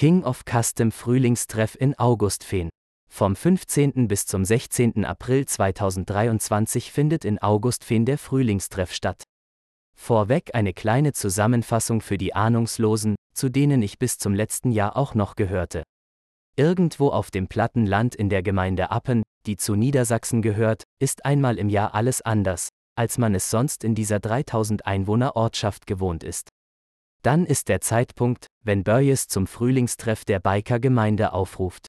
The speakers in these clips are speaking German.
King of Custom Frühlingstreff in Augustfehn. Vom 15. bis zum 16. April 2023 findet in Augustfehn der Frühlingstreff statt. Vorweg eine kleine Zusammenfassung für die Ahnungslosen, zu denen ich bis zum letzten Jahr auch noch gehörte. Irgendwo auf dem platten Land in der Gemeinde Appen, die zu Niedersachsen gehört, ist einmal im Jahr alles anders, als man es sonst in dieser 3000 Einwohner Ortschaft gewohnt ist. Dann ist der Zeitpunkt, wenn Börjes zum Frühlingstreff der Biker-Gemeinde aufruft.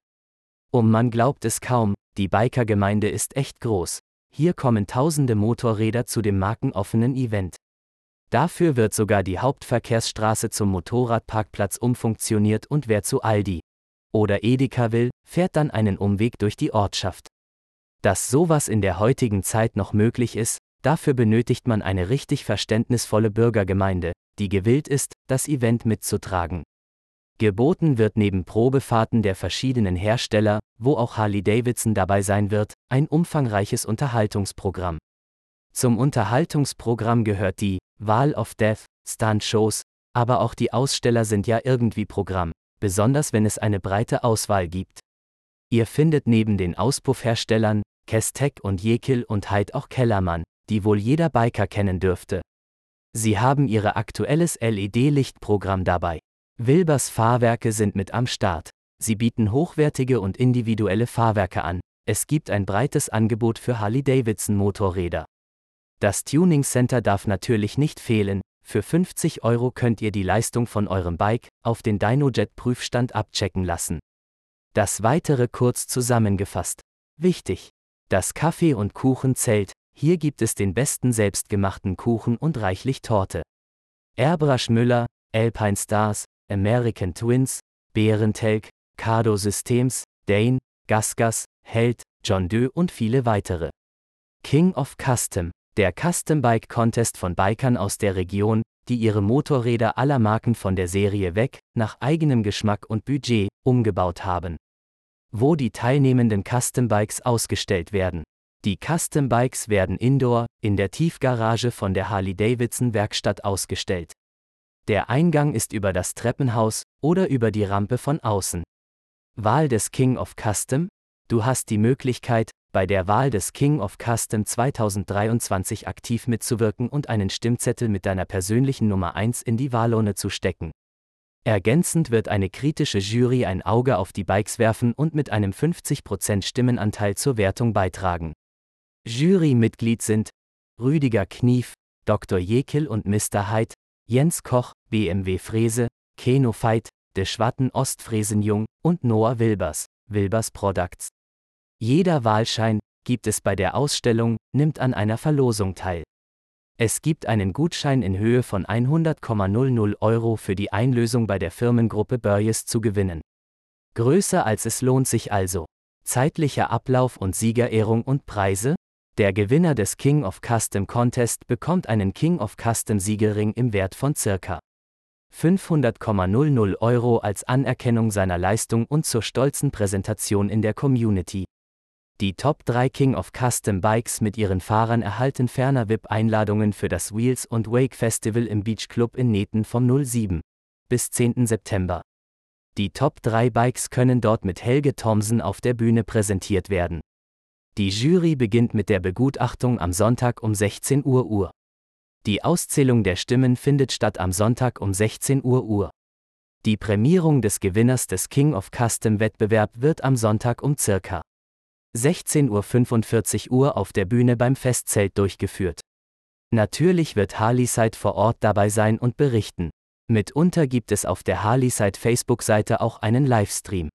Um man glaubt es kaum, die Biker-Gemeinde ist echt groß. Hier kommen tausende Motorräder zu dem markenoffenen Event. Dafür wird sogar die Hauptverkehrsstraße zum Motorradparkplatz umfunktioniert und wer zu Aldi oder Edeka will, fährt dann einen Umweg durch die Ortschaft. Dass sowas in der heutigen Zeit noch möglich ist, dafür benötigt man eine richtig verständnisvolle Bürgergemeinde, die gewillt ist, das Event mitzutragen. Geboten wird neben Probefahrten der verschiedenen Hersteller, wo auch Harley Davidson dabei sein wird, ein umfangreiches Unterhaltungsprogramm. Zum Unterhaltungsprogramm gehört die Wahl of Death, Stunt-Shows, aber auch die Aussteller sind ja irgendwie Programm, besonders wenn es eine breite Auswahl gibt. Ihr findet neben den Auspuffherstellern, Kestek und Jekyll und Hyde auch Kellermann, die wohl jeder Biker kennen dürfte. Sie haben ihre aktuelles LED-Lichtprogramm dabei. Wilbers Fahrwerke sind mit am Start. Sie bieten hochwertige und individuelle Fahrwerke an. Es gibt ein breites Angebot für Harley-Davidson Motorräder. Das Tuning Center darf natürlich nicht fehlen. Für 50 Euro könnt ihr die Leistung von eurem Bike auf den DynoJet Prüfstand abchecken lassen. Das weitere kurz zusammengefasst. Wichtig. Das Kaffee- und Kuchenzelt, hier gibt es den besten selbstgemachten Kuchen und reichlich Torte. Airbrush Müller, Alpine Stars, American Twins, Bärentelk, Cardo Systems, Dane, Gasgas, Held, John Doe und viele weitere. King of Custom, der Custom Bike Contest von Bikern aus der Region, die ihre Motorräder aller Marken von der Serie weg, nach eigenem Geschmack und Budget, umgebaut haben. Wo die teilnehmenden Custom Bikes ausgestellt werden. Die Custom Bikes werden indoor, in der Tiefgarage von der Harley-Davidson Werkstatt ausgestellt. Der Eingang ist über das Treppenhaus oder über die Rampe von außen. Wahl des King of Custom? Du hast die Möglichkeit, bei der Wahl des King of Custom 2023 aktiv mitzuwirken und einen Stimmzettel mit deiner persönlichen Nummer 1 in die Wahlurne zu stecken. Ergänzend wird eine kritische Jury ein Auge auf die Bikes werfen und mit einem 50% Stimmenanteil zur Wertung beitragen. Jurymitglied sind Rüdiger Knief, Dr. Jekyll und Mr. Hyde, Jens Koch, BMW Frese, Keno Veit, De Schwatten Ostfresenjung und Noah Wilbers, Wilbers Products. Jeder Wahlschein, gibt es bei der Ausstellung, nimmt an einer Verlosung teil. Es gibt einen Gutschein in Höhe von 100,00 Euro für die Einlösung bei der Firmengruppe Börjes zu gewinnen. Größer als es lohnt sich also. Zeitlicher Ablauf und Siegerehrung und Preise? Der Gewinner des King of Custom Contest bekommt einen King of Custom Siegelring im Wert von circa 500,00 Euro als Anerkennung seiner Leistung und zur stolzen Präsentation in der Community. Die Top 3 King of Custom Bikes mit ihren Fahrern erhalten ferner VIP-Einladungen für das Wheels und Wake Festival im Beach Club in Neten vom 07 bis 10. September. Die Top 3 Bikes können dort mit Helge Thomsen auf der Bühne präsentiert werden. Die Jury beginnt mit der Begutachtung am Sonntag um 16 Uhr Uhr. Die Auszählung der Stimmen findet statt am Sonntag um 16 Uhr Uhr. Die Prämierung des Gewinners des King of Custom Wettbewerb wird am Sonntag um circa 16.45 Uhr auf der Bühne beim Festzelt durchgeführt. Natürlich wird Harleyside vor Ort dabei sein und berichten. Mitunter gibt es auf der Harleyside Facebook-Seite auch einen Livestream.